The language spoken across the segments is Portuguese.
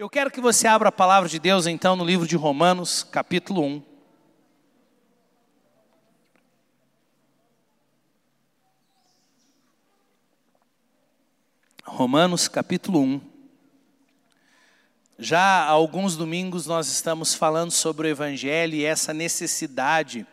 Eu quero que você abra a palavra de Deus então no livro de Romanos, capítulo 1. Romanos, capítulo 1. Já há alguns domingos nós estamos falando sobre o Evangelho e essa necessidade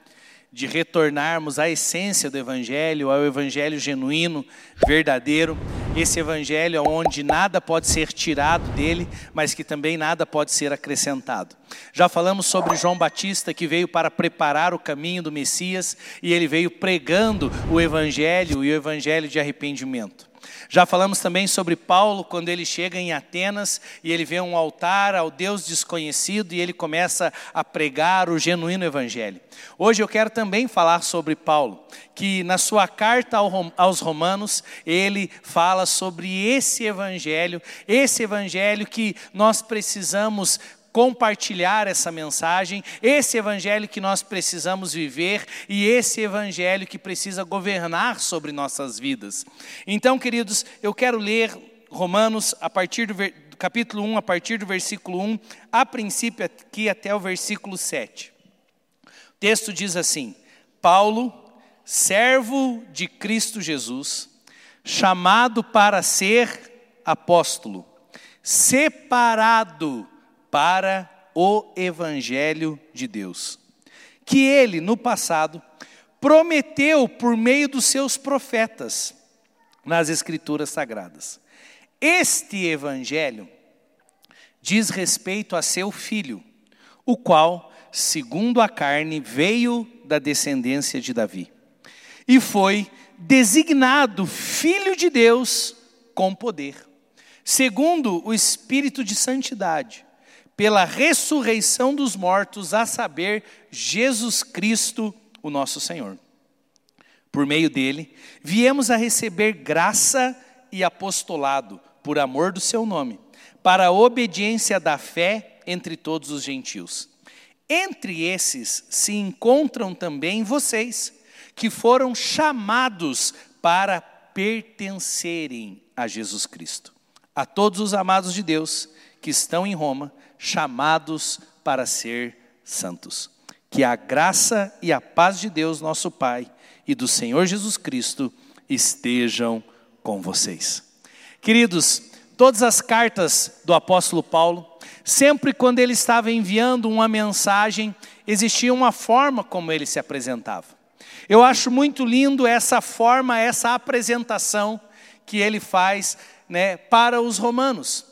de retornarmos à essência do Evangelho, ao Evangelho genuíno, verdadeiro, esse Evangelho onde nada pode ser tirado dele, mas que também nada pode ser acrescentado. Já falamos sobre João Batista que veio para preparar o caminho do Messias e ele veio pregando o Evangelho e o Evangelho de arrependimento. Já falamos também sobre Paulo, quando ele chega em Atenas e ele vê um altar ao Deus desconhecido e ele começa a pregar o genuíno evangelho. Hoje eu quero também falar sobre Paulo, que na sua carta aos Romanos, ele fala sobre esse evangelho, esse evangelho que nós precisamos compartilhar essa mensagem, esse evangelho que nós precisamos viver e esse evangelho que precisa governar sobre nossas vidas. Então, queridos, eu quero ler Romanos a partir do, do capítulo 1, a partir do versículo 1, a princípio aqui até o versículo 7. O texto diz assim: Paulo, servo de Cristo Jesus, chamado para ser apóstolo, separado para o Evangelho de Deus, que ele, no passado, prometeu por meio dos seus profetas nas Escrituras Sagradas. Este Evangelho diz respeito a seu filho, o qual, segundo a carne, veio da descendência de Davi e foi designado Filho de Deus com poder, segundo o Espírito de Santidade pela ressurreição dos mortos, a saber, Jesus Cristo, o nosso Senhor. Por meio dele, viemos a receber graça e apostolado, por amor do seu nome, para a obediência da fé entre todos os gentios. Entre esses se encontram também vocês, que foram chamados para pertencerem a Jesus Cristo. A todos os amados de Deus que estão em Roma, chamados para ser santos. Que a graça e a paz de Deus, nosso Pai, e do Senhor Jesus Cristo estejam com vocês. Queridos, todas as cartas do apóstolo Paulo, sempre quando ele estava enviando uma mensagem, existia uma forma como ele se apresentava. Eu acho muito lindo essa forma, essa apresentação que ele faz né, para os romanos.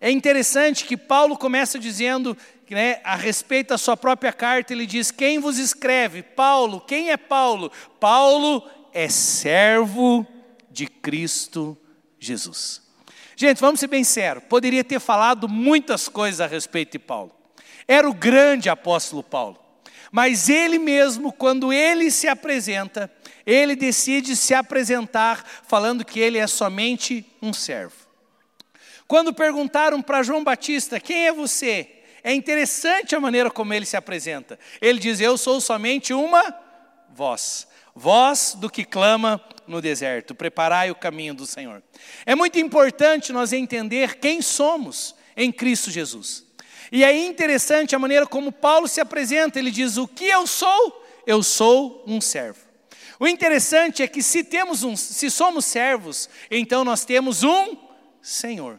É interessante que Paulo começa dizendo né, a respeito da sua própria carta, ele diz: Quem vos escreve? Paulo. Quem é Paulo? Paulo é servo de Cristo Jesus. Gente, vamos ser bem sérios, poderia ter falado muitas coisas a respeito de Paulo. Era o grande apóstolo Paulo. Mas ele mesmo, quando ele se apresenta, ele decide se apresentar falando que ele é somente um servo. Quando perguntaram para João Batista: Quem é você? É interessante a maneira como ele se apresenta. Ele diz: Eu sou somente uma voz. Voz do que clama no deserto, preparai o caminho do Senhor. É muito importante nós entender quem somos em Cristo Jesus. E é interessante a maneira como Paulo se apresenta. Ele diz: O que eu sou? Eu sou um servo. O interessante é que se temos um, se somos servos, então nós temos um Senhor.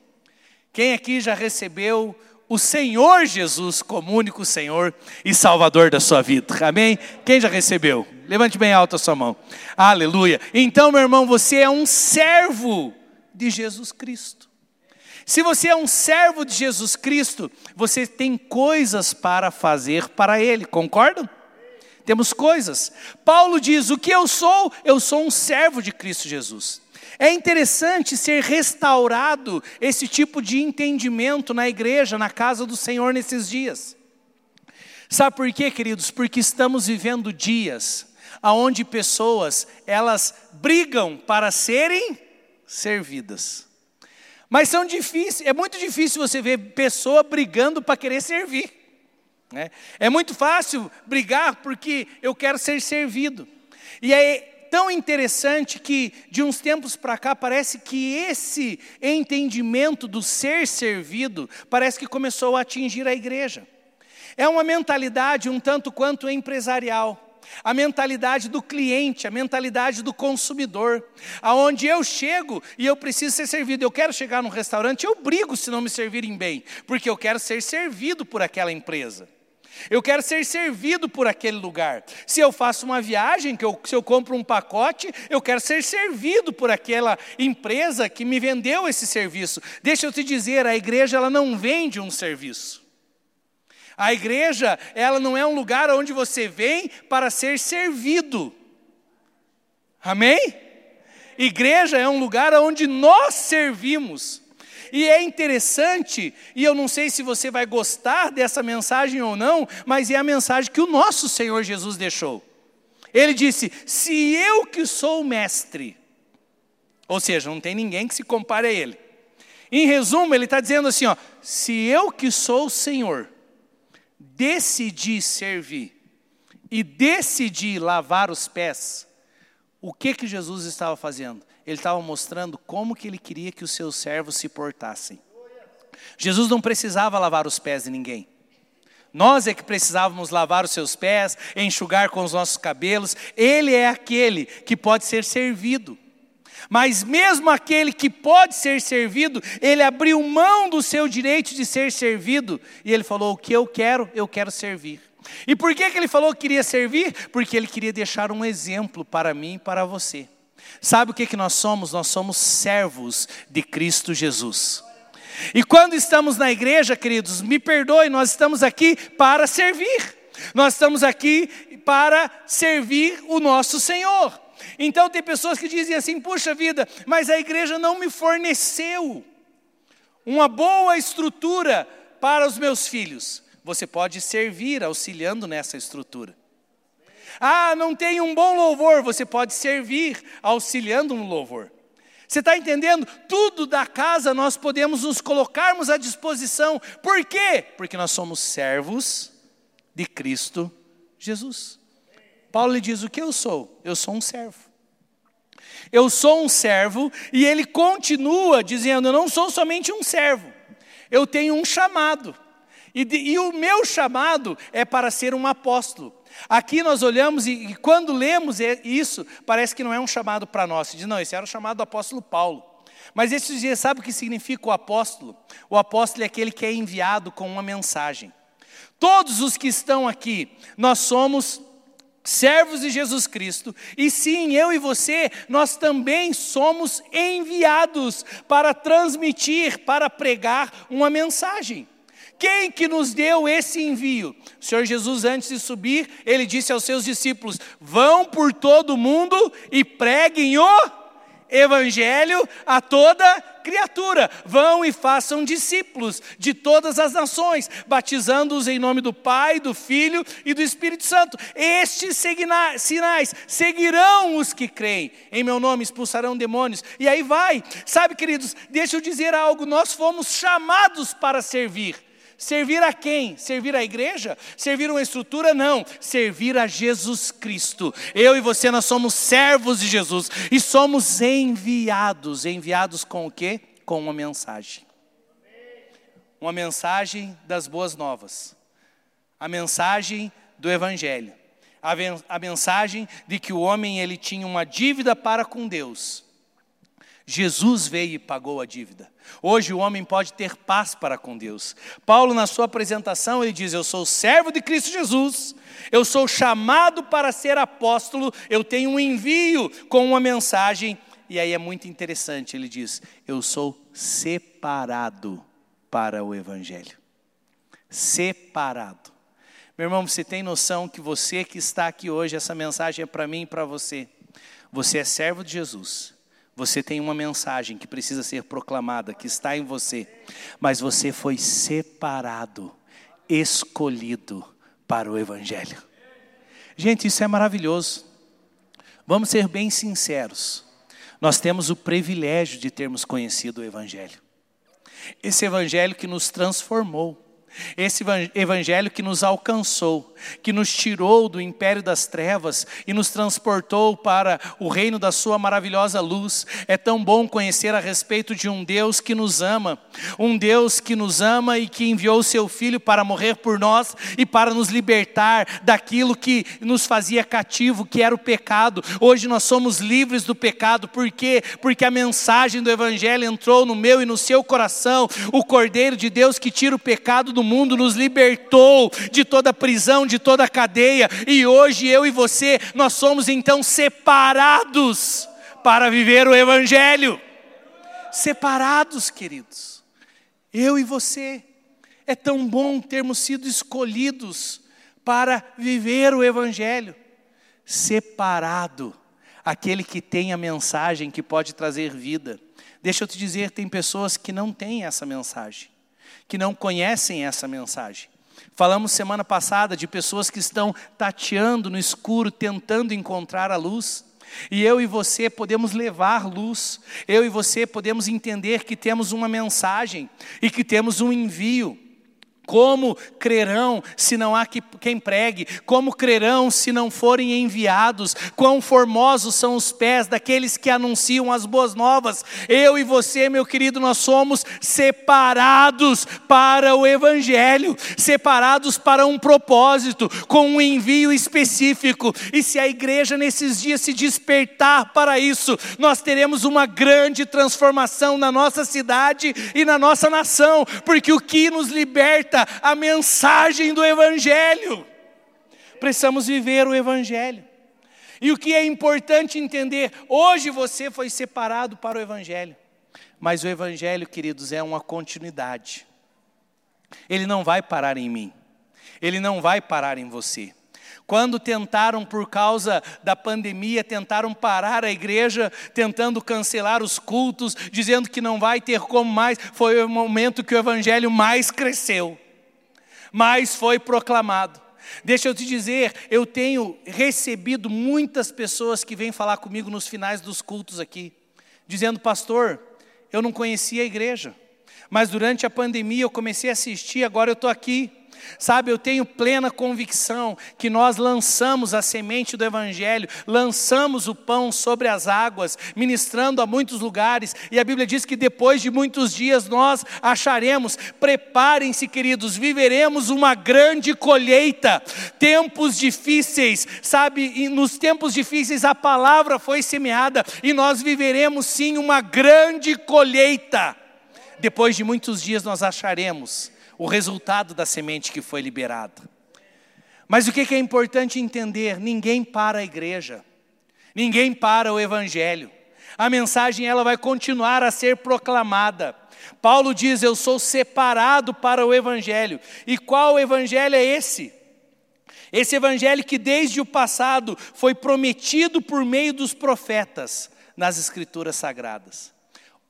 Quem aqui já recebeu o Senhor Jesus como único Senhor e Salvador da sua vida? Amém? Quem já recebeu? Levante bem alto a sua mão. Aleluia. Então, meu irmão, você é um servo de Jesus Cristo. Se você é um servo de Jesus Cristo, você tem coisas para fazer para Ele, concordam? Temos coisas. Paulo diz: O que eu sou? Eu sou um servo de Cristo Jesus. É interessante ser restaurado esse tipo de entendimento na igreja, na casa do Senhor nesses dias. Sabe por quê, queridos? Porque estamos vivendo dias aonde pessoas, elas brigam para serem servidas. Mas são difíceis, é muito difícil você ver pessoa brigando para querer servir. Né? É muito fácil brigar porque eu quero ser servido. E aí tão interessante que, de uns tempos para cá, parece que esse entendimento do ser servido parece que começou a atingir a igreja. É uma mentalidade um tanto quanto empresarial a mentalidade do cliente, a mentalidade do consumidor, aonde eu chego e eu preciso ser servido. Eu quero chegar num restaurante, eu brigo se não me servirem bem, porque eu quero ser servido por aquela empresa. Eu quero ser servido por aquele lugar. Se eu faço uma viagem, que eu, se eu compro um pacote, eu quero ser servido por aquela empresa que me vendeu esse serviço. Deixa eu te dizer, a igreja ela não vende um serviço. A igreja, ela não é um lugar onde você vem para ser servido. Amém? Igreja é um lugar onde nós servimos. E é interessante, e eu não sei se você vai gostar dessa mensagem ou não, mas é a mensagem que o nosso Senhor Jesus deixou. Ele disse: Se eu que sou o mestre, ou seja, não tem ninguém que se compare a ele. Em resumo, ele está dizendo assim: ó, se eu que sou o Senhor, decidi servir e decidi lavar os pés, o que que Jesus estava fazendo? Ele estava mostrando como que ele queria que os seus servos se portassem. Jesus não precisava lavar os pés de ninguém. Nós é que precisávamos lavar os seus pés, enxugar com os nossos cabelos. Ele é aquele que pode ser servido. Mas mesmo aquele que pode ser servido, ele abriu mão do seu direito de ser servido e ele falou: "O que eu quero, eu quero servir". E por que, que ele falou que queria servir? Porque ele queria deixar um exemplo para mim e para você. Sabe o que, que nós somos? Nós somos servos de Cristo Jesus. E quando estamos na igreja, queridos, me perdoe, nós estamos aqui para servir. Nós estamos aqui para servir o nosso Senhor. Então tem pessoas que dizem assim: puxa vida, mas a igreja não me forneceu uma boa estrutura para os meus filhos. Você pode servir auxiliando nessa estrutura. Ah, não tem um bom louvor, você pode servir auxiliando no louvor. Você está entendendo? Tudo da casa nós podemos nos colocarmos à disposição. Por quê? Porque nós somos servos de Cristo Jesus. Paulo lhe diz: O que eu sou? Eu sou um servo. Eu sou um servo, e ele continua dizendo: Eu não sou somente um servo, eu tenho um chamado. E, de, e o meu chamado é para ser um apóstolo. Aqui nós olhamos e, e quando lemos isso, parece que não é um chamado para nós. Diz, não, esse era o chamado do apóstolo Paulo. Mas esses dias, sabe o que significa o apóstolo? O apóstolo é aquele que é enviado com uma mensagem. Todos os que estão aqui, nós somos servos de Jesus Cristo, e sim, eu e você, nós também somos enviados para transmitir, para pregar uma mensagem. Quem que nos deu esse envio? O Senhor Jesus, antes de subir, ele disse aos seus discípulos: Vão por todo o mundo e preguem o evangelho a toda criatura. Vão e façam discípulos de todas as nações, batizando-os em nome do Pai, do Filho e do Espírito Santo. Estes sinais seguirão os que creem. Em meu nome expulsarão demônios. E aí vai. Sabe, queridos, deixa eu dizer algo: nós fomos chamados para servir. Servir a quem? Servir a igreja? Servir uma estrutura? Não. Servir a Jesus Cristo. Eu e você, nós somos servos de Jesus e somos enviados. Enviados com o quê? Com uma mensagem. Uma mensagem das boas novas. A mensagem do Evangelho. A, a mensagem de que o homem ele tinha uma dívida para com Deus Jesus veio e pagou a dívida. Hoje o homem pode ter paz para com Deus. Paulo, na sua apresentação, ele diz: Eu sou servo de Cristo Jesus, eu sou chamado para ser apóstolo, eu tenho um envio com uma mensagem. E aí é muito interessante, ele diz: Eu sou separado para o Evangelho. Separado. Meu irmão, você tem noção que você que está aqui hoje, essa mensagem é para mim e para você. Você é servo de Jesus você tem uma mensagem que precisa ser proclamada, que está em você, mas você foi separado, escolhido para o Evangelho. Gente, isso é maravilhoso. Vamos ser bem sinceros. Nós temos o privilégio de termos conhecido o Evangelho. Esse Evangelho que nos transformou. Esse evangelho que nos alcançou, que nos tirou do império das trevas e nos transportou para o reino da Sua maravilhosa luz. É tão bom conhecer a respeito de um Deus que nos ama, um Deus que nos ama e que enviou Seu Filho para morrer por nós e para nos libertar daquilo que nos fazia cativo, que era o pecado. Hoje nós somos livres do pecado, por quê? Porque a mensagem do Evangelho entrou no meu e no seu coração, o Cordeiro de Deus que tira o pecado do mundo nos libertou de toda prisão, de toda cadeia, e hoje eu e você, nós somos então separados para viver o Evangelho. Separados, queridos, eu e você. É tão bom termos sido escolhidos para viver o Evangelho. Separado, aquele que tem a mensagem que pode trazer vida. Deixa eu te dizer, tem pessoas que não têm essa mensagem que não conhecem essa mensagem. Falamos semana passada de pessoas que estão tateando no escuro, tentando encontrar a luz. E eu e você podemos levar luz, eu e você podemos entender que temos uma mensagem e que temos um envio. Como crerão se não há quem pregue? Como crerão se não forem enviados? Quão formosos são os pés daqueles que anunciam as boas novas? Eu e você, meu querido, nós somos separados para o Evangelho, separados para um propósito, com um envio específico. E se a igreja nesses dias se despertar para isso, nós teremos uma grande transformação na nossa cidade e na nossa nação, porque o que nos liberta a mensagem do Evangelho. Precisamos viver o Evangelho. E o que é importante entender, hoje você foi separado para o Evangelho, mas o Evangelho, queridos, é uma continuidade. Ele não vai parar em mim, ele não vai parar em você. Quando tentaram, por causa da pandemia, tentaram parar a igreja, tentando cancelar os cultos, dizendo que não vai ter como mais, foi o momento que o evangelho mais cresceu mas foi proclamado. Deixa eu te dizer, eu tenho recebido muitas pessoas que vêm falar comigo nos finais dos cultos aqui, dizendo, pastor, eu não conhecia a igreja, mas durante a pandemia eu comecei a assistir, agora eu estou aqui. Sabe, eu tenho plena convicção que nós lançamos a semente do Evangelho, lançamos o pão sobre as águas, ministrando a muitos lugares, e a Bíblia diz que depois de muitos dias nós acharemos, preparem-se, queridos, viveremos uma grande colheita, tempos difíceis, sabe, e nos tempos difíceis a palavra foi semeada, e nós viveremos sim uma grande colheita. Depois de muitos dias nós acharemos o resultado da semente que foi liberada. Mas o que é importante entender? Ninguém para a igreja, ninguém para o evangelho. A mensagem ela vai continuar a ser proclamada. Paulo diz: Eu sou separado para o evangelho. E qual evangelho é esse? Esse evangelho que desde o passado foi prometido por meio dos profetas nas escrituras sagradas.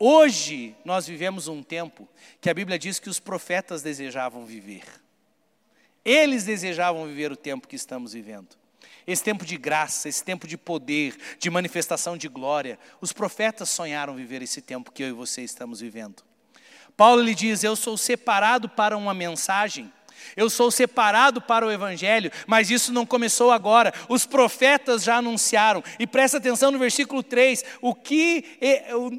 Hoje nós vivemos um tempo que a Bíblia diz que os profetas desejavam viver. Eles desejavam viver o tempo que estamos vivendo. Esse tempo de graça, esse tempo de poder, de manifestação de glória. Os profetas sonharam viver esse tempo que eu e você estamos vivendo. Paulo lhe diz: Eu sou separado para uma mensagem eu sou separado para o Evangelho, mas isso não começou agora. Os profetas já anunciaram. E presta atenção no versículo 3, o que,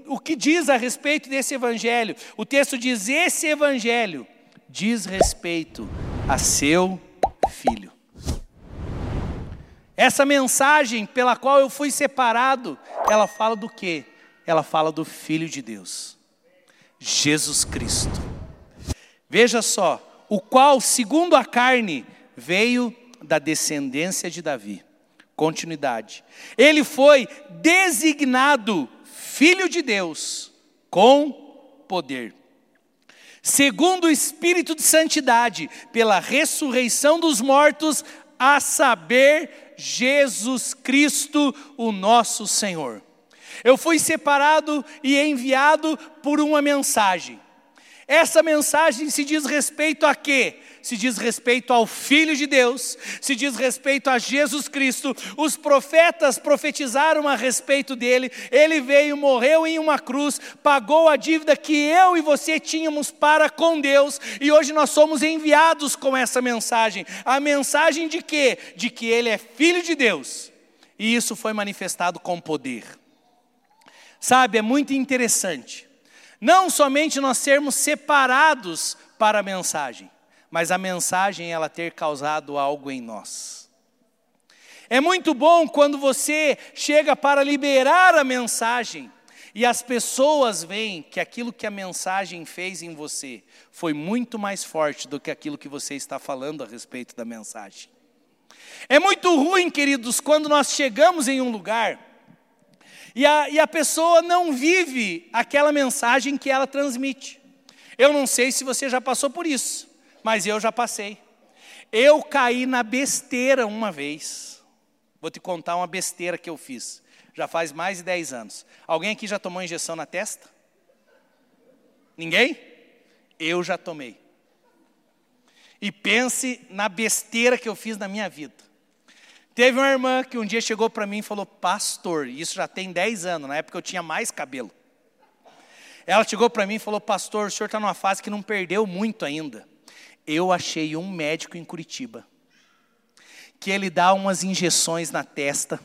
o, o que diz a respeito desse Evangelho. O texto diz: Esse Evangelho diz respeito a seu filho. Essa mensagem pela qual eu fui separado, ela fala do quê? Ela fala do Filho de Deus, Jesus Cristo. Veja só, o qual, segundo a carne, veio da descendência de Davi. Continuidade. Ele foi designado filho de Deus com poder. Segundo o espírito de santidade, pela ressurreição dos mortos, a saber, Jesus Cristo, o nosso Senhor. Eu fui separado e enviado por uma mensagem. Essa mensagem se diz respeito a quê? Se diz respeito ao Filho de Deus, se diz respeito a Jesus Cristo. Os profetas profetizaram a respeito dele. Ele veio, morreu em uma cruz, pagou a dívida que eu e você tínhamos para com Deus, e hoje nós somos enviados com essa mensagem. A mensagem de quê? De que ele é Filho de Deus. E isso foi manifestado com poder. Sabe, é muito interessante não somente nós sermos separados para a mensagem, mas a mensagem ela ter causado algo em nós. É muito bom quando você chega para liberar a mensagem e as pessoas veem que aquilo que a mensagem fez em você foi muito mais forte do que aquilo que você está falando a respeito da mensagem. É muito ruim, queridos, quando nós chegamos em um lugar e a, e a pessoa não vive aquela mensagem que ela transmite. Eu não sei se você já passou por isso, mas eu já passei. Eu caí na besteira uma vez. Vou te contar uma besteira que eu fiz. Já faz mais de 10 anos. Alguém aqui já tomou injeção na testa? Ninguém? Eu já tomei. E pense na besteira que eu fiz na minha vida. Teve uma irmã que um dia chegou para mim e falou: Pastor, isso já tem 10 anos, na época eu tinha mais cabelo. Ela chegou para mim e falou: Pastor, o senhor está numa fase que não perdeu muito ainda. Eu achei um médico em Curitiba que ele dá umas injeções na testa.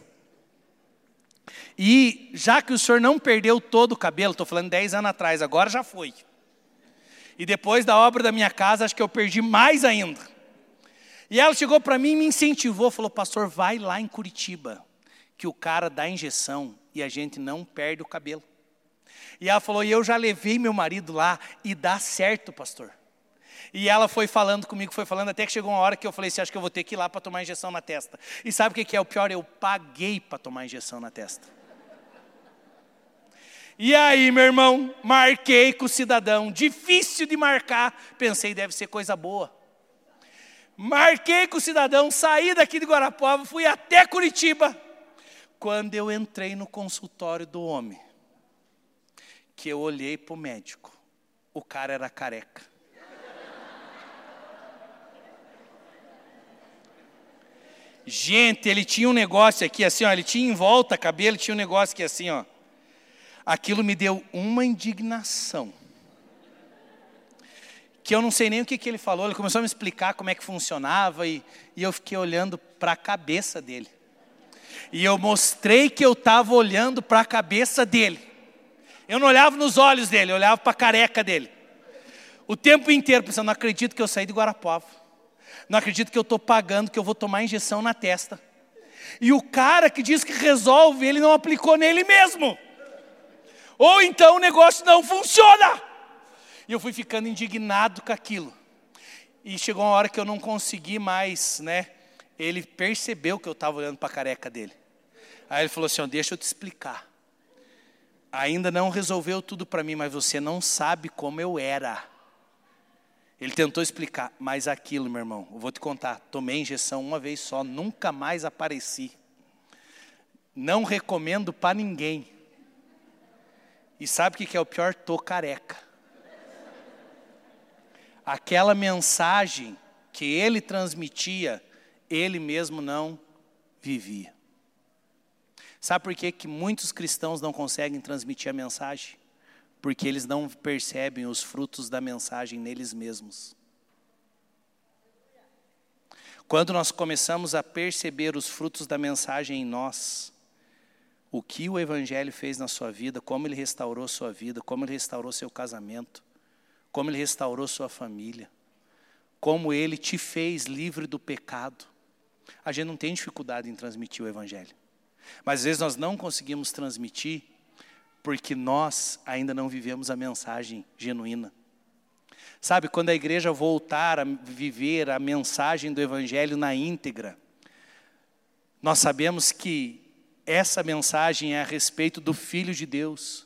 E já que o senhor não perdeu todo o cabelo, estou falando 10 anos atrás, agora já foi. E depois da obra da minha casa, acho que eu perdi mais ainda. E ela chegou para mim e me incentivou, falou: Pastor, vai lá em Curitiba, que o cara dá injeção e a gente não perde o cabelo. E ela falou: E eu já levei meu marido lá e dá certo, pastor. E ela foi falando comigo, foi falando, até que chegou uma hora que eu falei: Você acha que eu vou ter que ir lá para tomar injeção na testa? E sabe o que é o pior? Eu paguei para tomar injeção na testa. E aí, meu irmão, marquei com o cidadão, difícil de marcar, pensei, deve ser coisa boa. Marquei com o cidadão, saí daqui de Guarapuava, fui até Curitiba. Quando eu entrei no consultório do homem, que eu olhei para o médico, o cara era careca. Gente, ele tinha um negócio aqui assim, ó, ele tinha em volta cabelo, tinha um negócio aqui assim, ó. Aquilo me deu uma indignação que eu não sei nem o que, que ele falou. Ele começou a me explicar como é que funcionava e, e eu fiquei olhando para a cabeça dele. E eu mostrei que eu estava olhando para a cabeça dele. Eu não olhava nos olhos dele, eu olhava para a careca dele. O tempo inteiro pensando, não acredito que eu saí de Guarapuava. Não acredito que eu estou pagando, que eu vou tomar injeção na testa. E o cara que diz que resolve, ele não aplicou nele mesmo. Ou então o negócio não funciona. E eu fui ficando indignado com aquilo. E chegou uma hora que eu não consegui mais, né? Ele percebeu que eu estava olhando para a careca dele. Aí ele falou assim: Deixa eu te explicar. Ainda não resolveu tudo para mim, mas você não sabe como eu era. Ele tentou explicar, mas aquilo, meu irmão, eu vou te contar. Tomei injeção uma vez só, nunca mais apareci. Não recomendo para ninguém. E sabe o que é o pior? Tô careca aquela mensagem que ele transmitia, ele mesmo não vivia. Sabe por que, que muitos cristãos não conseguem transmitir a mensagem? Porque eles não percebem os frutos da mensagem neles mesmos. Quando nós começamos a perceber os frutos da mensagem em nós, o que o Evangelho fez na sua vida, como ele restaurou sua vida, como ele restaurou seu casamento, como Ele restaurou sua família, como Ele te fez livre do pecado. A gente não tem dificuldade em transmitir o Evangelho, mas às vezes nós não conseguimos transmitir porque nós ainda não vivemos a mensagem genuína. Sabe, quando a igreja voltar a viver a mensagem do Evangelho na íntegra, nós sabemos que essa mensagem é a respeito do Filho de Deus,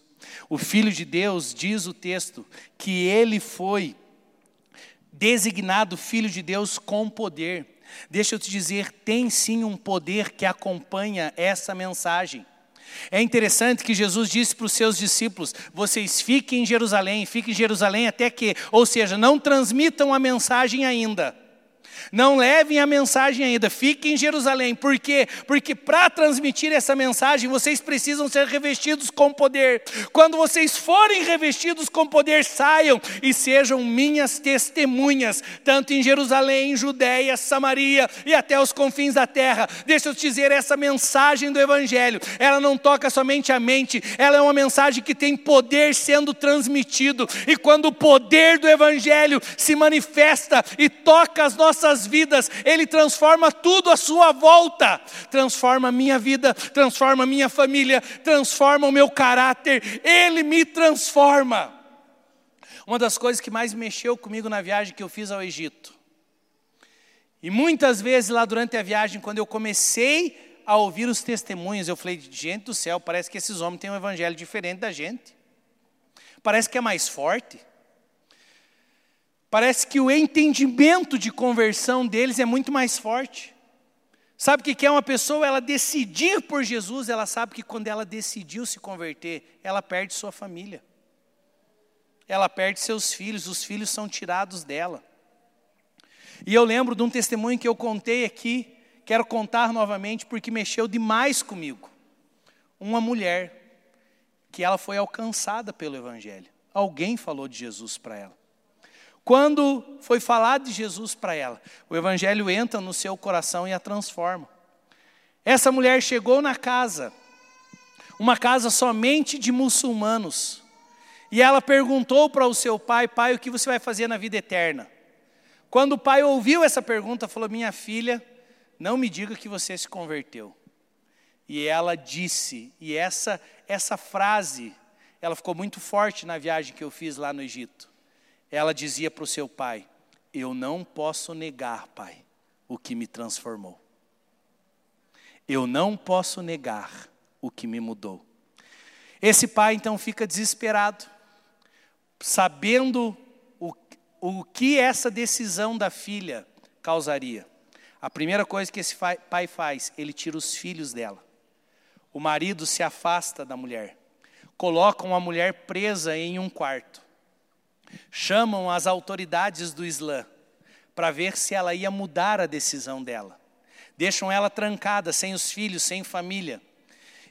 o Filho de Deus, diz o texto, que ele foi designado Filho de Deus com poder. Deixa eu te dizer, tem sim um poder que acompanha essa mensagem. É interessante que Jesus disse para os seus discípulos: vocês fiquem em Jerusalém, fiquem em Jerusalém até que, ou seja, não transmitam a mensagem ainda. Não levem a mensagem ainda, fiquem em Jerusalém. Por quê? Porque para transmitir essa mensagem, vocês precisam ser revestidos com poder. Quando vocês forem revestidos com poder, saiam e sejam minhas testemunhas, tanto em Jerusalém, Judéia, Samaria e até os confins da terra. Deixa eu te dizer, essa mensagem do Evangelho, ela não toca somente a mente, ela é uma mensagem que tem poder sendo transmitido. E quando o poder do Evangelho se manifesta e toca as nossas nossas vidas, Ele transforma tudo à sua volta. Transforma a minha vida, transforma a minha família, transforma o meu caráter. Ele me transforma. Uma das coisas que mais mexeu comigo na viagem que eu fiz ao Egito. E muitas vezes lá durante a viagem, quando eu comecei a ouvir os testemunhos, eu falei: gente do céu, parece que esses homens têm um evangelho diferente da gente. Parece que é mais forte. Parece que o entendimento de conversão deles é muito mais forte. Sabe o que é uma pessoa? Ela decidir por Jesus, ela sabe que quando ela decidiu se converter, ela perde sua família. Ela perde seus filhos, os filhos são tirados dela. E eu lembro de um testemunho que eu contei aqui, quero contar novamente porque mexeu demais comigo. Uma mulher que ela foi alcançada pelo evangelho. Alguém falou de Jesus para ela. Quando foi falado de Jesus para ela, o Evangelho entra no seu coração e a transforma. Essa mulher chegou na casa, uma casa somente de muçulmanos, e ela perguntou para o seu pai: Pai, o que você vai fazer na vida eterna? Quando o pai ouviu essa pergunta, falou: Minha filha, não me diga que você se converteu. E ela disse, e essa, essa frase, ela ficou muito forte na viagem que eu fiz lá no Egito ela dizia para o seu pai: Eu não posso negar, pai, o que me transformou. Eu não posso negar o que me mudou. Esse pai então fica desesperado, sabendo o, o que essa decisão da filha causaria. A primeira coisa que esse pai faz, ele tira os filhos dela. O marido se afasta da mulher, colocam a mulher presa em um quarto chamam as autoridades do Islã para ver se ela ia mudar a decisão dela. Deixam ela trancada, sem os filhos, sem família.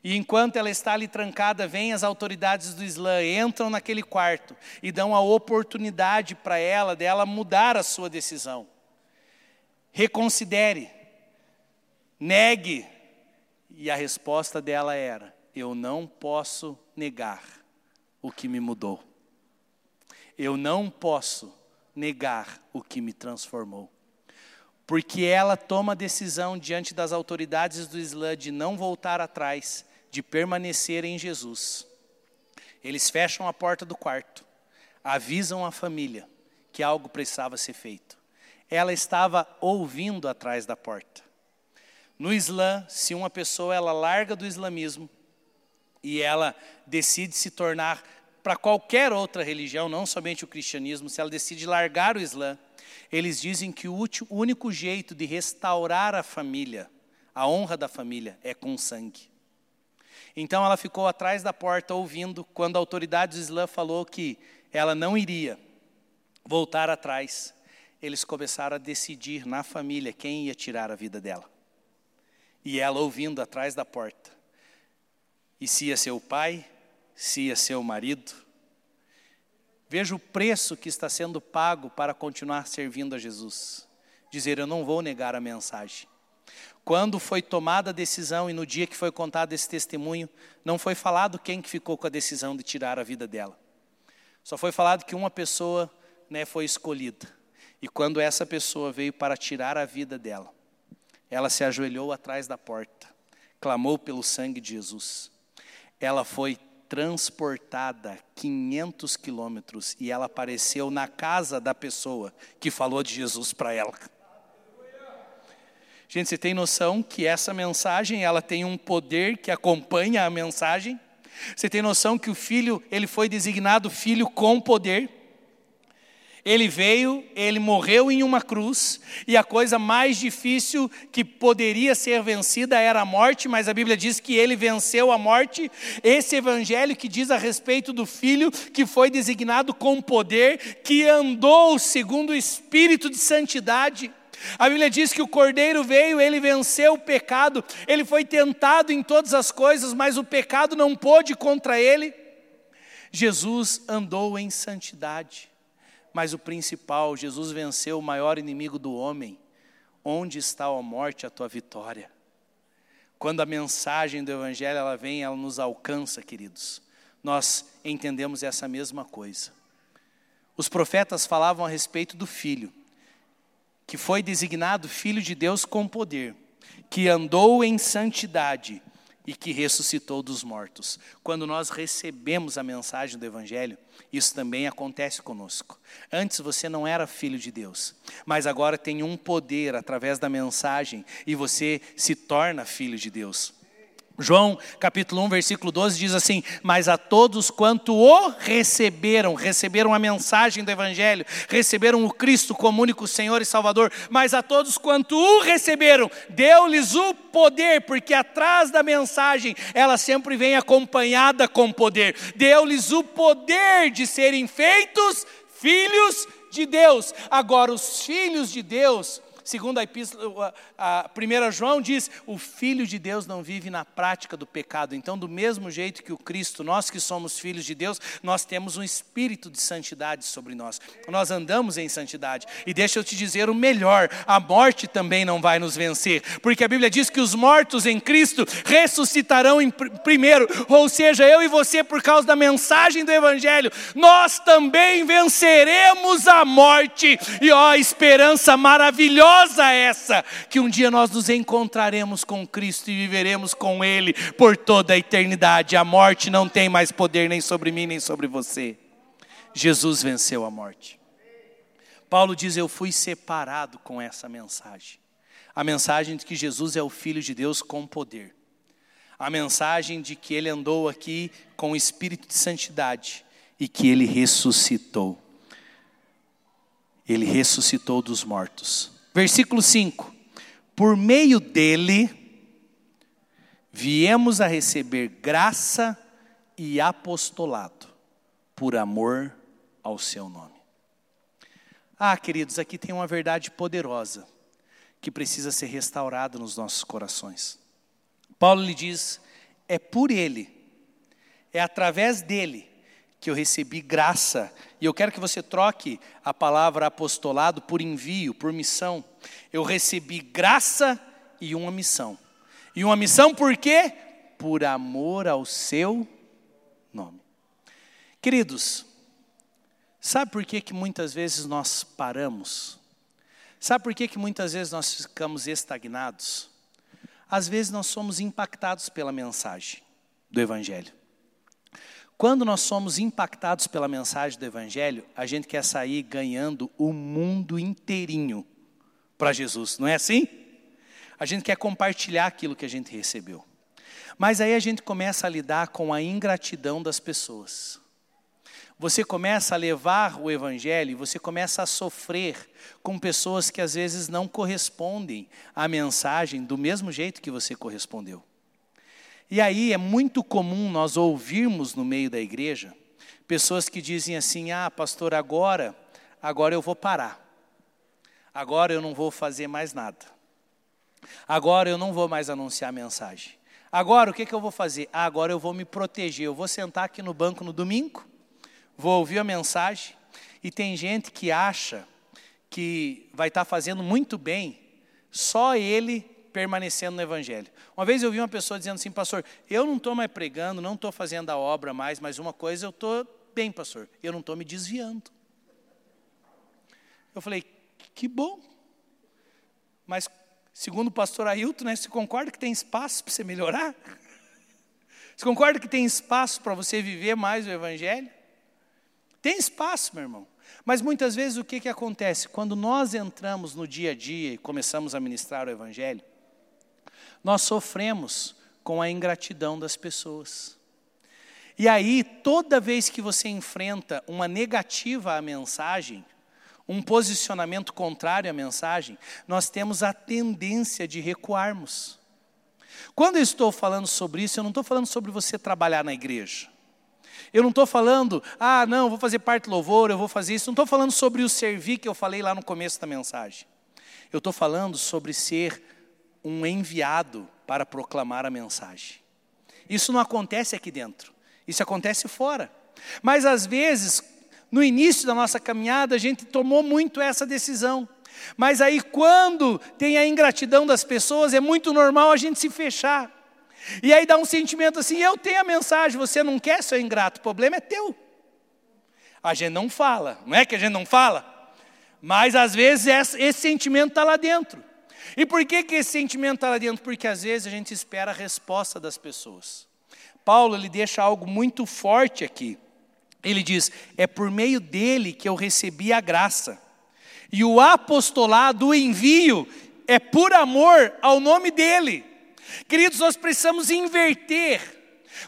E enquanto ela está ali trancada, vêm as autoridades do Islã, entram naquele quarto e dão a oportunidade para ela dela mudar a sua decisão. Reconsidere, negue. E a resposta dela era: Eu não posso negar o que me mudou eu não posso negar o que me transformou. Porque ela toma a decisão diante das autoridades do Islã de não voltar atrás, de permanecer em Jesus. Eles fecham a porta do quarto, avisam a família que algo precisava ser feito. Ela estava ouvindo atrás da porta. No Islã, se uma pessoa ela larga do islamismo e ela decide se tornar para qualquer outra religião, não somente o cristianismo, se ela decide largar o Islã, eles dizem que o único jeito de restaurar a família, a honra da família, é com sangue. Então ela ficou atrás da porta ouvindo quando a autoridade do Islã falou que ela não iria voltar atrás. Eles começaram a decidir na família quem ia tirar a vida dela. E ela ouvindo atrás da porta. E se ia ser o pai, se ia ser o marido. Veja o preço que está sendo pago para continuar servindo a Jesus. Dizer, eu não vou negar a mensagem. Quando foi tomada a decisão e no dia que foi contado esse testemunho, não foi falado quem que ficou com a decisão de tirar a vida dela. Só foi falado que uma pessoa né, foi escolhida. E quando essa pessoa veio para tirar a vida dela, ela se ajoelhou atrás da porta, clamou pelo sangue de Jesus. Ela foi transportada 500 quilômetros e ela apareceu na casa da pessoa que falou de Jesus para ela. Gente, você tem noção que essa mensagem, ela tem um poder que acompanha a mensagem? Você tem noção que o filho, ele foi designado filho com poder? Ele veio, ele morreu em uma cruz, e a coisa mais difícil que poderia ser vencida era a morte, mas a Bíblia diz que ele venceu a morte. Esse evangelho que diz a respeito do filho que foi designado com poder, que andou segundo o espírito de santidade. A Bíblia diz que o cordeiro veio, ele venceu o pecado, ele foi tentado em todas as coisas, mas o pecado não pôde contra ele. Jesus andou em santidade, mas o principal, Jesus venceu o maior inimigo do homem. Onde está a morte, a tua vitória? Quando a mensagem do Evangelho ela vem, ela nos alcança, queridos. Nós entendemos essa mesma coisa. Os profetas falavam a respeito do filho, que foi designado filho de Deus com poder, que andou em santidade e que ressuscitou dos mortos. Quando nós recebemos a mensagem do Evangelho, isso também acontece conosco. Antes você não era filho de Deus, mas agora tem um poder através da mensagem e você se torna filho de Deus. João capítulo 1, versículo 12 diz assim: Mas a todos quanto o receberam, receberam a mensagem do Evangelho, receberam o Cristo como único Senhor e Salvador, mas a todos quanto o receberam, deu-lhes o poder, porque atrás da mensagem ela sempre vem acompanhada com poder, deu-lhes o poder de serem feitos filhos de Deus. Agora, os filhos de Deus Segundo a, epístola, a, a João diz, o Filho de Deus não vive na prática do pecado. Então, do mesmo jeito que o Cristo, nós que somos filhos de Deus, nós temos um espírito de santidade sobre nós. Nós andamos em santidade. E deixa eu te dizer o melhor, a morte também não vai nos vencer, porque a Bíblia diz que os mortos em Cristo ressuscitarão em primeiro, ou seja, eu e você por causa da mensagem do evangelho, nós também venceremos a morte. E ó, esperança maravilhosa gloriosa essa, que um dia nós nos encontraremos com Cristo e viveremos com Ele por toda a eternidade. A morte não tem mais poder nem sobre mim, nem sobre você. Jesus venceu a morte. Paulo diz: Eu fui separado com essa mensagem. A mensagem de que Jesus é o Filho de Deus com poder. A mensagem de que ele andou aqui com o espírito de santidade e que ele ressuscitou. Ele ressuscitou dos mortos. Versículo 5: Por meio dele, viemos a receber graça e apostolado, por amor ao seu nome. Ah, queridos, aqui tem uma verdade poderosa que precisa ser restaurada nos nossos corações. Paulo lhe diz: é por ele, é através dele que eu recebi graça. E eu quero que você troque a palavra apostolado por envio, por missão. Eu recebi graça e uma missão. E uma missão por quê? Por amor ao seu nome. Queridos, sabe por que, que muitas vezes nós paramos? Sabe por que, que muitas vezes nós ficamos estagnados? Às vezes nós somos impactados pela mensagem do Evangelho. Quando nós somos impactados pela mensagem do Evangelho, a gente quer sair ganhando o mundo inteirinho para Jesus, não é assim? A gente quer compartilhar aquilo que a gente recebeu. Mas aí a gente começa a lidar com a ingratidão das pessoas. Você começa a levar o Evangelho, você começa a sofrer com pessoas que às vezes não correspondem à mensagem do mesmo jeito que você correspondeu. E aí é muito comum nós ouvirmos no meio da igreja pessoas que dizem assim: "Ah, pastor, agora, agora eu vou parar. Agora eu não vou fazer mais nada. Agora eu não vou mais anunciar mensagem. Agora o que, que eu vou fazer? Ah, agora eu vou me proteger. Eu vou sentar aqui no banco no domingo, vou ouvir a mensagem. E tem gente que acha que vai estar fazendo muito bem só ele permanecendo no Evangelho. Uma vez eu vi uma pessoa dizendo assim, pastor, eu não estou mais pregando, não estou fazendo a obra mais, mas uma coisa eu estou bem, pastor, eu não estou me desviando. Eu falei, que bom. Mas, segundo o pastor Ailton, né, você concorda que tem espaço para você melhorar? Você concorda que tem espaço para você viver mais o Evangelho? Tem espaço, meu irmão. Mas muitas vezes o que, que acontece? Quando nós entramos no dia a dia e começamos a ministrar o Evangelho, nós sofremos com a ingratidão das pessoas. E aí, toda vez que você enfrenta uma negativa à mensagem, um posicionamento contrário à mensagem, nós temos a tendência de recuarmos. Quando eu estou falando sobre isso, eu não estou falando sobre você trabalhar na igreja. Eu não estou falando, ah, não, vou fazer parte do louvor, eu vou fazer isso. Não estou falando sobre o servir que eu falei lá no começo da mensagem. Eu estou falando sobre ser um enviado para proclamar a mensagem. Isso não acontece aqui dentro, isso acontece fora. Mas às vezes, no início da nossa caminhada, a gente tomou muito essa decisão. Mas aí, quando tem a ingratidão das pessoas, é muito normal a gente se fechar. E aí dá um sentimento assim: eu tenho a mensagem, você não quer, seu ingrato, o problema é teu. A gente não fala, não é que a gente não fala? Mas às vezes esse sentimento está lá dentro. E por que, que esse sentimento está lá dentro? Porque às vezes a gente espera a resposta das pessoas. Paulo ele deixa algo muito forte aqui. Ele diz: é por meio dele que eu recebi a graça. E o apostolado, o envio, é por amor ao nome dele. Queridos, nós precisamos inverter.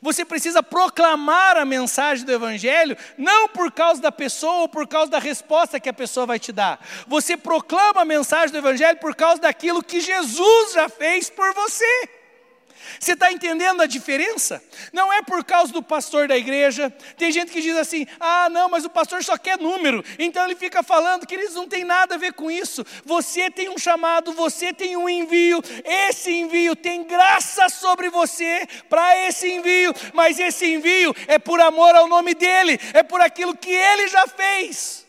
Você precisa proclamar a mensagem do Evangelho, não por causa da pessoa ou por causa da resposta que a pessoa vai te dar. Você proclama a mensagem do Evangelho por causa daquilo que Jesus já fez por você. Você está entendendo a diferença? Não é por causa do pastor da igreja. Tem gente que diz assim: ah, não, mas o pastor só quer número. Então ele fica falando, que eles não tem nada a ver com isso. Você tem um chamado, você tem um envio. Esse envio tem graça sobre você para esse envio. Mas esse envio é por amor ao nome dele, é por aquilo que ele já fez.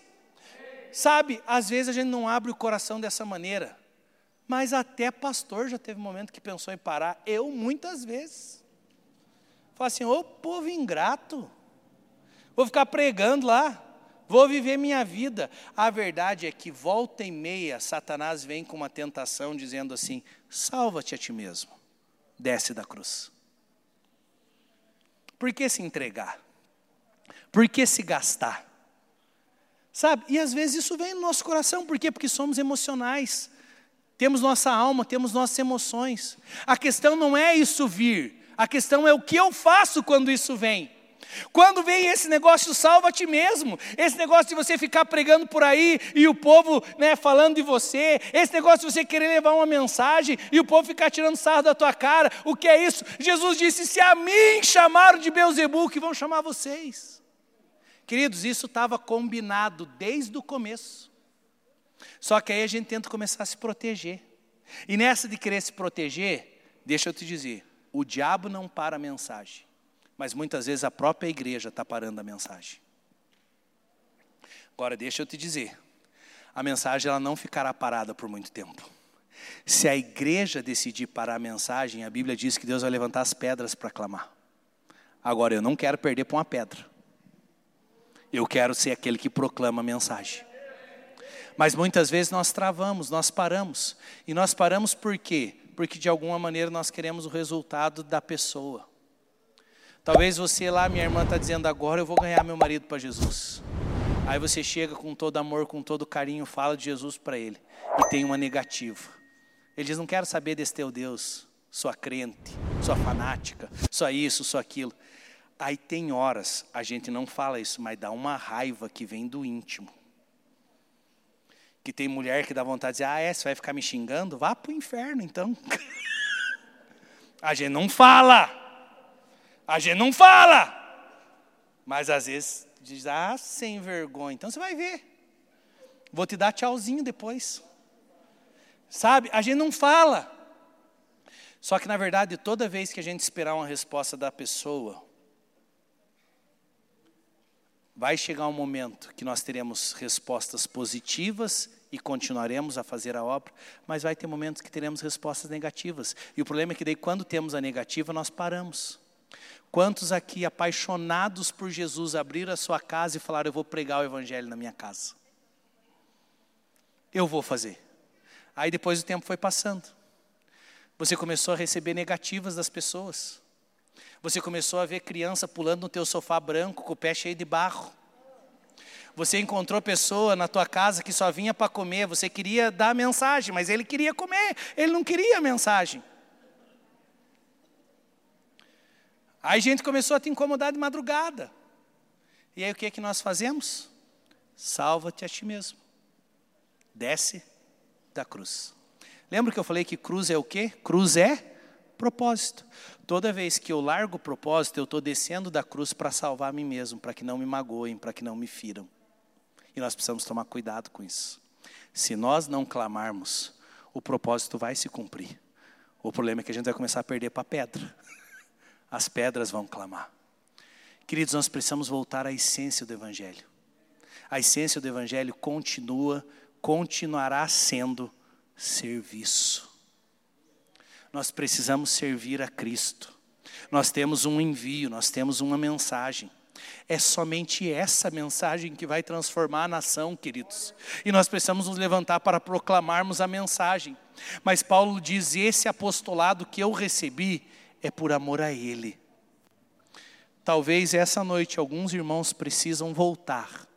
Sabe, às vezes a gente não abre o coração dessa maneira. Mas até pastor já teve um momento que pensou em parar. Eu, muitas vezes. Fala assim: ô povo ingrato, vou ficar pregando lá, vou viver minha vida. A verdade é que, volta e meia, Satanás vem com uma tentação dizendo assim: salva-te a ti mesmo, desce da cruz. Por que se entregar? Por que se gastar? Sabe? E às vezes isso vem no nosso coração, por quê? Porque somos emocionais temos nossa alma, temos nossas emoções. A questão não é isso vir, a questão é o que eu faço quando isso vem. Quando vem esse negócio, salva a ti mesmo. Esse negócio de você ficar pregando por aí e o povo né, falando de você. Esse negócio de você querer levar uma mensagem e o povo ficar tirando sarro da tua cara. O que é isso? Jesus disse: Se a mim chamaram de Beuzebu, que vão chamar vocês. Queridos, isso estava combinado desde o começo. Só que aí a gente tenta começar a se proteger. E nessa de querer se proteger, deixa eu te dizer, o diabo não para a mensagem, mas muitas vezes a própria igreja está parando a mensagem. Agora deixa eu te dizer, a mensagem ela não ficará parada por muito tempo. Se a igreja decidir parar a mensagem, a Bíblia diz que Deus vai levantar as pedras para clamar. Agora eu não quero perder para uma pedra. Eu quero ser aquele que proclama a mensagem. Mas muitas vezes nós travamos, nós paramos. E nós paramos por quê? Porque de alguma maneira nós queremos o resultado da pessoa. Talvez você lá, minha irmã, está dizendo agora eu vou ganhar meu marido para Jesus. Aí você chega com todo amor, com todo carinho, fala de Jesus para ele e tem uma negativa. Ele diz: Não quero saber desse teu Deus, sua crente, sua fanática, só isso, só aquilo. Aí tem horas, a gente não fala isso, mas dá uma raiva que vem do íntimo. Que tem mulher que dá vontade de dizer, ah, é, você vai ficar me xingando? Vá para o inferno, então. a gente não fala. A gente não fala. Mas às vezes diz, ah, sem vergonha. Então você vai ver. Vou te dar tchauzinho depois. Sabe? A gente não fala. Só que na verdade, toda vez que a gente esperar uma resposta da pessoa, Vai chegar um momento que nós teremos respostas positivas e continuaremos a fazer a obra, mas vai ter momentos que teremos respostas negativas. E o problema é que daí quando temos a negativa, nós paramos. Quantos aqui apaixonados por Jesus abriram a sua casa e falaram: "Eu vou pregar o evangelho na minha casa"? Eu vou fazer. Aí depois o tempo foi passando. Você começou a receber negativas das pessoas. Você começou a ver criança pulando no teu sofá branco com o pé cheio de barro. Você encontrou pessoa na tua casa que só vinha para comer, você queria dar a mensagem, mas ele queria comer, ele não queria a mensagem. Aí a gente começou a te incomodar de madrugada. E aí o que é que nós fazemos? Salva-te a ti mesmo. desce da cruz. Lembra que eu falei que cruz é o quê? Cruz é propósito. Toda vez que eu largo o propósito, eu estou descendo da cruz para salvar a mim mesmo, para que não me magoem, para que não me firam. E nós precisamos tomar cuidado com isso. Se nós não clamarmos, o propósito vai se cumprir. O problema é que a gente vai começar a perder para a pedra. As pedras vão clamar. Queridos, nós precisamos voltar à essência do Evangelho. A essência do Evangelho continua, continuará sendo serviço. Nós precisamos servir a Cristo. Nós temos um envio, nós temos uma mensagem. É somente essa mensagem que vai transformar a nação, queridos. E nós precisamos nos levantar para proclamarmos a mensagem. Mas Paulo diz: esse apostolado que eu recebi é por amor a Ele. Talvez essa noite alguns irmãos precisam voltar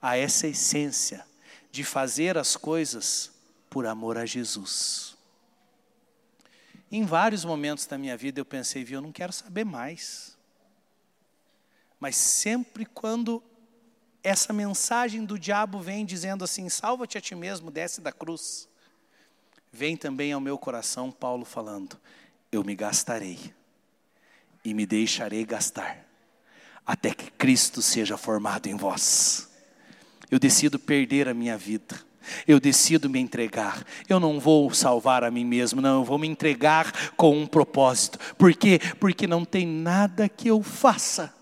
a essa essência de fazer as coisas por amor a Jesus. Em vários momentos da minha vida eu pensei, viu, eu não quero saber mais. Mas sempre quando essa mensagem do diabo vem dizendo assim: salva-te a ti mesmo, desce da cruz, vem também ao meu coração Paulo falando: eu me gastarei e me deixarei gastar, até que Cristo seja formado em vós. Eu decido perder a minha vida eu decido me entregar. Eu não vou salvar a mim mesmo, não, eu vou me entregar com um propósito. Por quê? Porque não tem nada que eu faça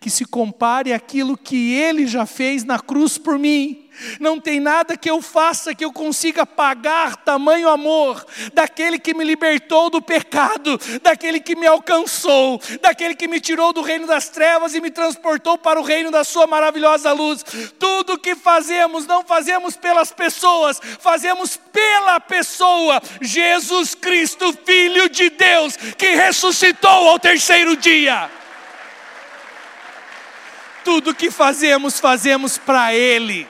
que se compare àquilo que ele já fez na cruz por mim. Não tem nada que eu faça que eu consiga pagar tamanho amor daquele que me libertou do pecado, daquele que me alcançou, daquele que me tirou do reino das trevas e me transportou para o reino da sua maravilhosa luz. Tudo que fazemos, não fazemos pelas pessoas, fazemos pela pessoa, Jesus Cristo, Filho de Deus, que ressuscitou ao terceiro dia. Tudo que fazemos, fazemos para Ele.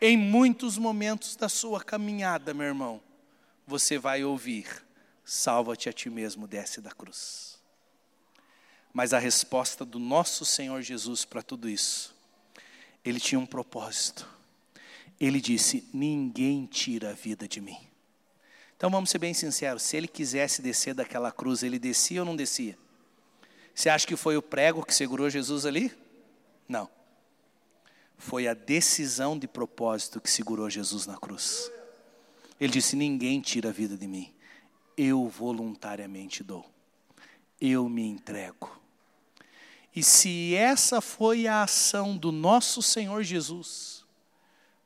Em muitos momentos da sua caminhada, meu irmão, você vai ouvir: salva-te a ti mesmo, desce da cruz. Mas a resposta do nosso Senhor Jesus para tudo isso, ele tinha um propósito. Ele disse: Ninguém tira a vida de mim. Então vamos ser bem sinceros: se ele quisesse descer daquela cruz, ele descia ou não descia? Você acha que foi o prego que segurou Jesus ali? Não. Foi a decisão de propósito que segurou Jesus na cruz. Ele disse: Ninguém tira a vida de mim, eu voluntariamente dou, eu me entrego. E se essa foi a ação do nosso Senhor Jesus,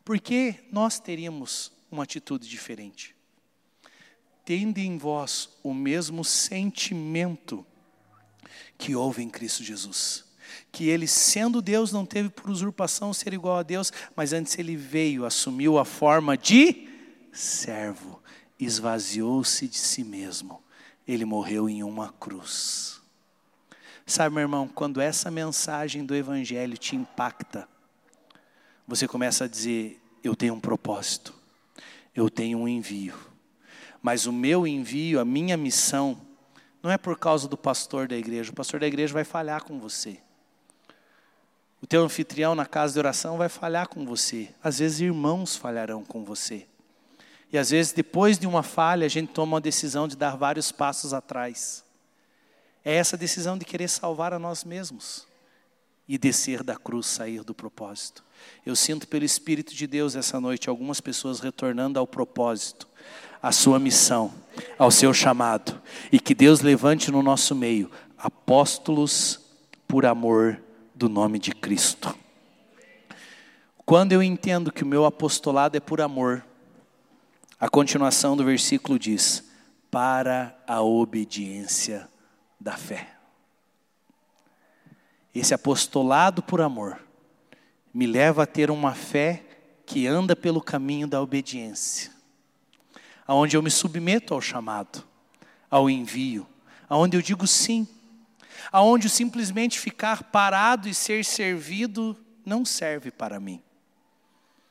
por que nós teríamos uma atitude diferente? Tendo em vós o mesmo sentimento que houve em Cristo Jesus que ele, sendo Deus, não teve por usurpação ser igual a Deus, mas antes ele veio, assumiu a forma de servo, esvaziou-se de si mesmo, ele morreu em uma cruz. Sabe, meu irmão, quando essa mensagem do Evangelho te impacta, você começa a dizer: Eu tenho um propósito, eu tenho um envio, mas o meu envio, a minha missão, não é por causa do pastor da igreja, o pastor da igreja vai falhar com você. O teu anfitrião na casa de oração vai falhar com você. Às vezes irmãos falharão com você. E às vezes depois de uma falha a gente toma uma decisão de dar vários passos atrás. É essa decisão de querer salvar a nós mesmos e descer da cruz, sair do propósito. Eu sinto pelo Espírito de Deus essa noite algumas pessoas retornando ao propósito, à sua missão, ao seu chamado, e que Deus levante no nosso meio apóstolos por amor do nome de Cristo. Quando eu entendo que o meu apostolado é por amor, a continuação do versículo diz: para a obediência da fé. Esse apostolado por amor me leva a ter uma fé que anda pelo caminho da obediência, aonde eu me submeto ao chamado, ao envio, aonde eu digo sim aonde simplesmente ficar parado e ser servido não serve para mim.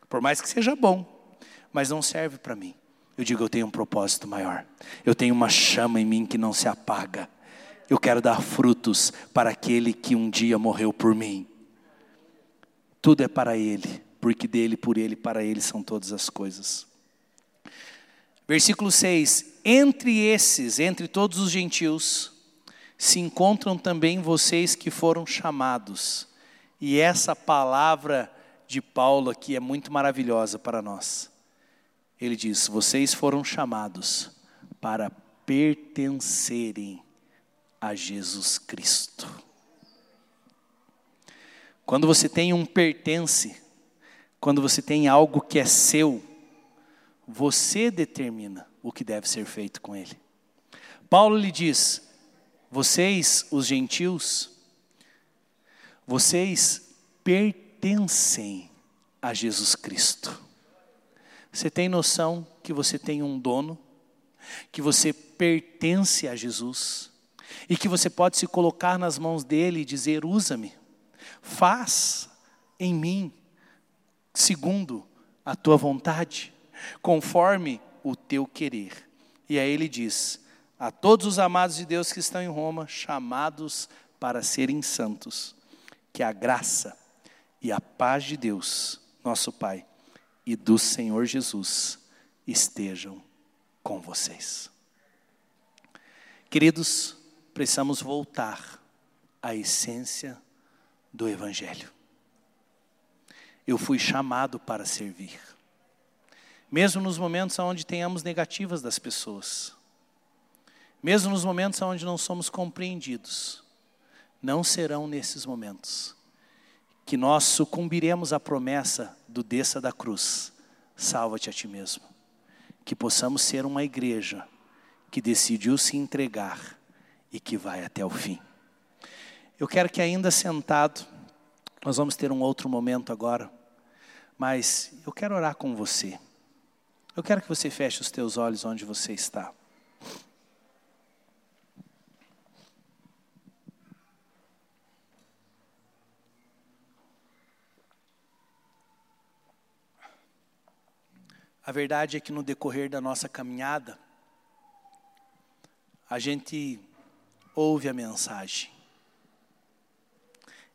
Por mais que seja bom, mas não serve para mim. Eu digo, eu tenho um propósito maior. Eu tenho uma chama em mim que não se apaga. Eu quero dar frutos para aquele que um dia morreu por mim. Tudo é para Ele. porque dele, por ele, para ele são todas as coisas. Versículo 6: Entre esses, entre todos os gentios, se encontram também vocês que foram chamados. E essa palavra de Paulo aqui é muito maravilhosa para nós. Ele diz: Vocês foram chamados para pertencerem a Jesus Cristo. Quando você tem um pertence, quando você tem algo que é seu, você determina o que deve ser feito com ele. Paulo lhe diz: vocês, os gentios, vocês pertencem a Jesus Cristo. Você tem noção que você tem um dono, que você pertence a Jesus e que você pode se colocar nas mãos dele e dizer: usa-me, faz em mim segundo a tua vontade conforme o teu querer. E aí ele diz: a todos os amados de Deus que estão em Roma, chamados para serem santos, que a graça e a paz de Deus, nosso Pai, e do Senhor Jesus estejam com vocês. Queridos, precisamos voltar à essência do Evangelho. Eu fui chamado para servir mesmo nos momentos onde tenhamos negativas das pessoas, mesmo nos momentos onde não somos compreendidos, não serão nesses momentos que nós sucumbiremos à promessa do desça da cruz, salva-te a ti mesmo. Que possamos ser uma igreja que decidiu se entregar e que vai até o fim. Eu quero que ainda sentado, nós vamos ter um outro momento agora, mas eu quero orar com você. Eu quero que você feche os teus olhos onde você está. A verdade é que no decorrer da nossa caminhada, a gente ouve a mensagem.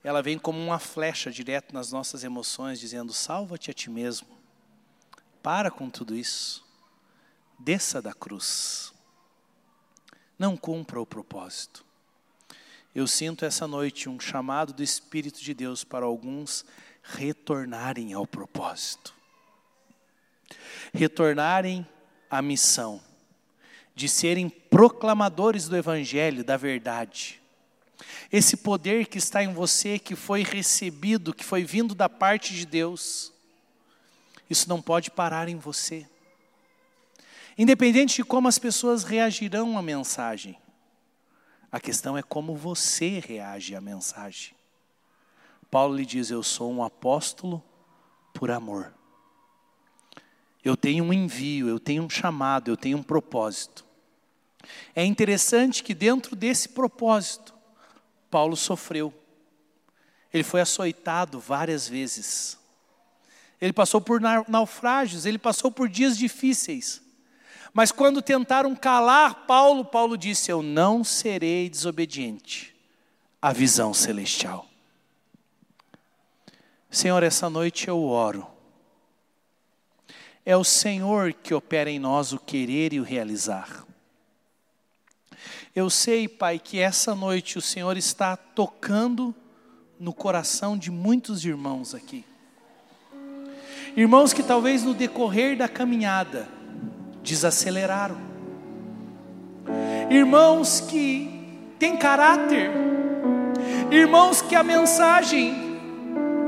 Ela vem como uma flecha direto nas nossas emoções, dizendo: salva-te a ti mesmo. Para com tudo isso. Desça da cruz. Não cumpra o propósito. Eu sinto essa noite um chamado do Espírito de Deus para alguns retornarem ao propósito. Retornarem à missão de serem proclamadores do Evangelho, da verdade. Esse poder que está em você, que foi recebido, que foi vindo da parte de Deus, isso não pode parar em você. Independente de como as pessoas reagirão à mensagem, a questão é como você reage à mensagem. Paulo lhe diz: Eu sou um apóstolo por amor. Eu tenho um envio, eu tenho um chamado, eu tenho um propósito. É interessante que dentro desse propósito, Paulo sofreu. Ele foi açoitado várias vezes ele passou por naufrágios, ele passou por dias difíceis. Mas quando tentaram calar Paulo, Paulo disse: Eu não serei desobediente à visão celestial. Senhor, essa noite eu oro. É o Senhor que opera em nós o querer e o realizar. Eu sei, Pai, que essa noite o Senhor está tocando no coração de muitos irmãos aqui. Irmãos que talvez no decorrer da caminhada desaceleraram. Irmãos que têm caráter. Irmãos que a mensagem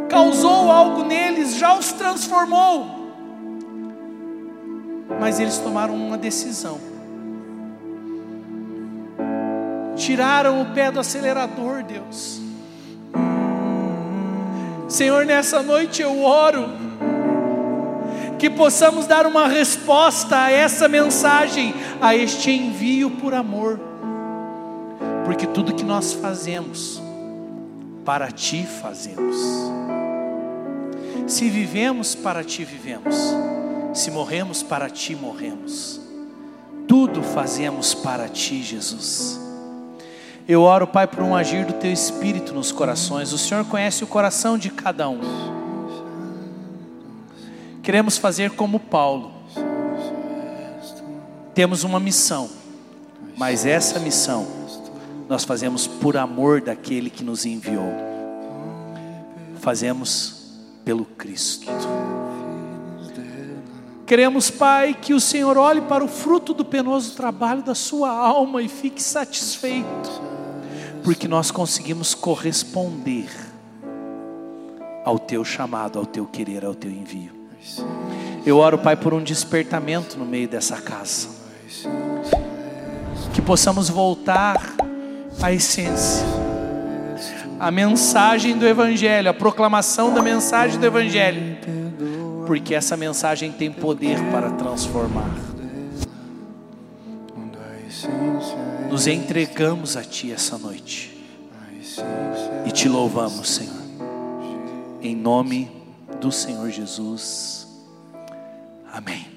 causou algo neles, já os transformou. Mas eles tomaram uma decisão. Tiraram o pé do acelerador, Deus. Senhor, nessa noite eu oro que possamos dar uma resposta a essa mensagem, a este envio por amor, porque tudo que nós fazemos, para ti fazemos. Se vivemos, para ti vivemos. Se morremos, para ti morremos. Tudo fazemos para ti, Jesus. Eu oro, Pai, por um agir do teu espírito nos corações. O Senhor conhece o coração de cada um. Queremos fazer como Paulo. Temos uma missão, mas essa missão nós fazemos por amor daquele que nos enviou. Fazemos pelo Cristo. Queremos, Pai, que o Senhor olhe para o fruto do penoso trabalho da sua alma e fique satisfeito, porque nós conseguimos corresponder ao teu chamado, ao teu querer, ao teu envio. Eu oro, Pai, por um despertamento no meio dessa casa, que possamos voltar à essência, a mensagem do Evangelho, a proclamação da mensagem do Evangelho porque essa mensagem tem poder para transformar. Nos entregamos a Ti essa noite e te louvamos, Senhor, em nome do Senhor Jesus. Amém.